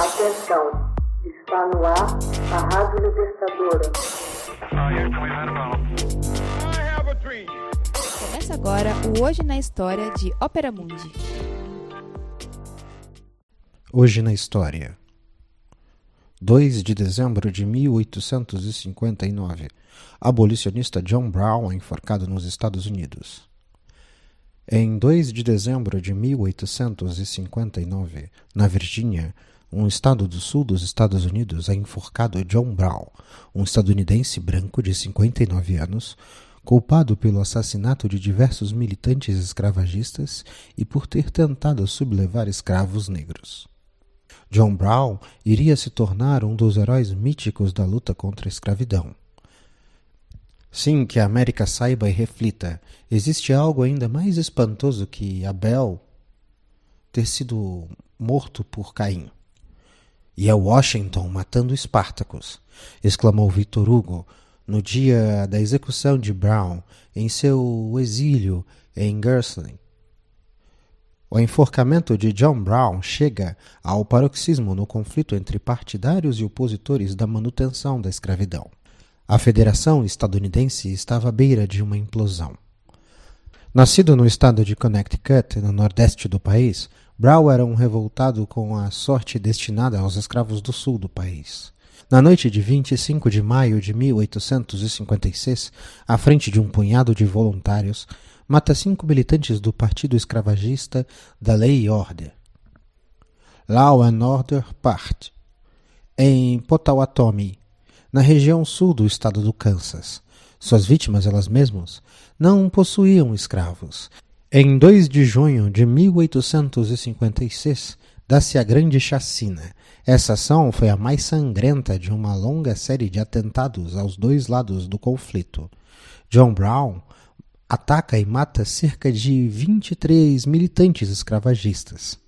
Atenção, está no ar a Rádio Libertadora. Começa agora o Hoje na História de Ópera Mundi. Hoje na História. 2 de dezembro de 1859. Abolicionista John Brown é enforcado nos Estados Unidos. Em 2 de dezembro de 1859, na Virgínia, um estado do sul dos Estados Unidos, é enforcado John Brown, um estadunidense branco de 59 anos, culpado pelo assassinato de diversos militantes escravagistas e por ter tentado sublevar escravos negros. John Brown iria se tornar um dos heróis míticos da luta contra a escravidão. Sim, que a América saiba e reflita. Existe algo ainda mais espantoso que Abel ter sido morto por Caim. E é Washington matando Espartacus, exclamou Victor Hugo no dia da execução de Brown em seu exílio em Gersley. O enforcamento de John Brown chega ao paroxismo no conflito entre partidários e opositores da manutenção da escravidão. A Federação Estadunidense estava à beira de uma implosão. Nascido no estado de Connecticut, no nordeste do país, Brown era um revoltado com a sorte destinada aos escravos do sul do país. Na noite de 25 de maio de 1856, à frente de um punhado de voluntários, mata cinco militantes do Partido Escravagista da Lei e Order. Law and Order Part, em Potawatomi, na região sul do estado do Kansas. Suas vítimas, elas mesmas, não possuíam escravos. Em 2 de junho de 1856, dá-se a Grande Chacina. Essa ação foi a mais sangrenta de uma longa série de atentados aos dois lados do conflito. John Brown ataca e mata cerca de 23 militantes escravagistas.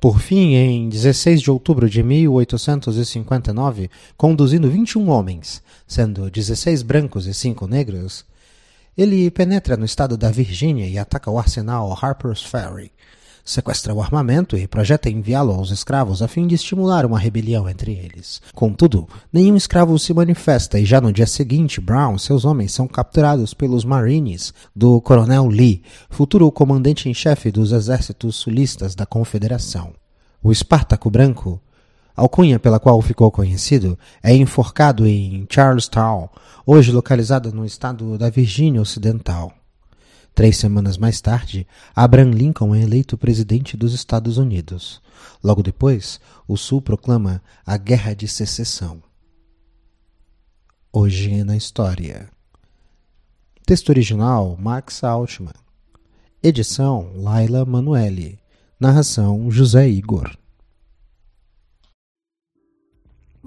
Por fim, em 16 de outubro de 1859, conduzindo 21 homens, sendo 16 brancos e 5 negros, ele penetra no estado da Virgínia e ataca o arsenal Harper's Ferry. Sequestra o armamento e projeta enviá-lo aos escravos a fim de estimular uma rebelião entre eles. Contudo, nenhum escravo se manifesta e já no dia seguinte, Brown e seus homens são capturados pelos Marines do Coronel Lee, futuro comandante em chefe dos exércitos sulistas da Confederação. O Espartaco Branco, alcunha pela qual ficou conhecido, é enforcado em Charlestown, hoje localizado no estado da Virgínia Ocidental. Três semanas mais tarde, Abraham Lincoln é eleito presidente dos Estados Unidos. Logo depois, o Sul proclama a Guerra de Secessão. Hoje na História. Texto original Max Altman. Edição Laila Manuelle. Narração José Igor.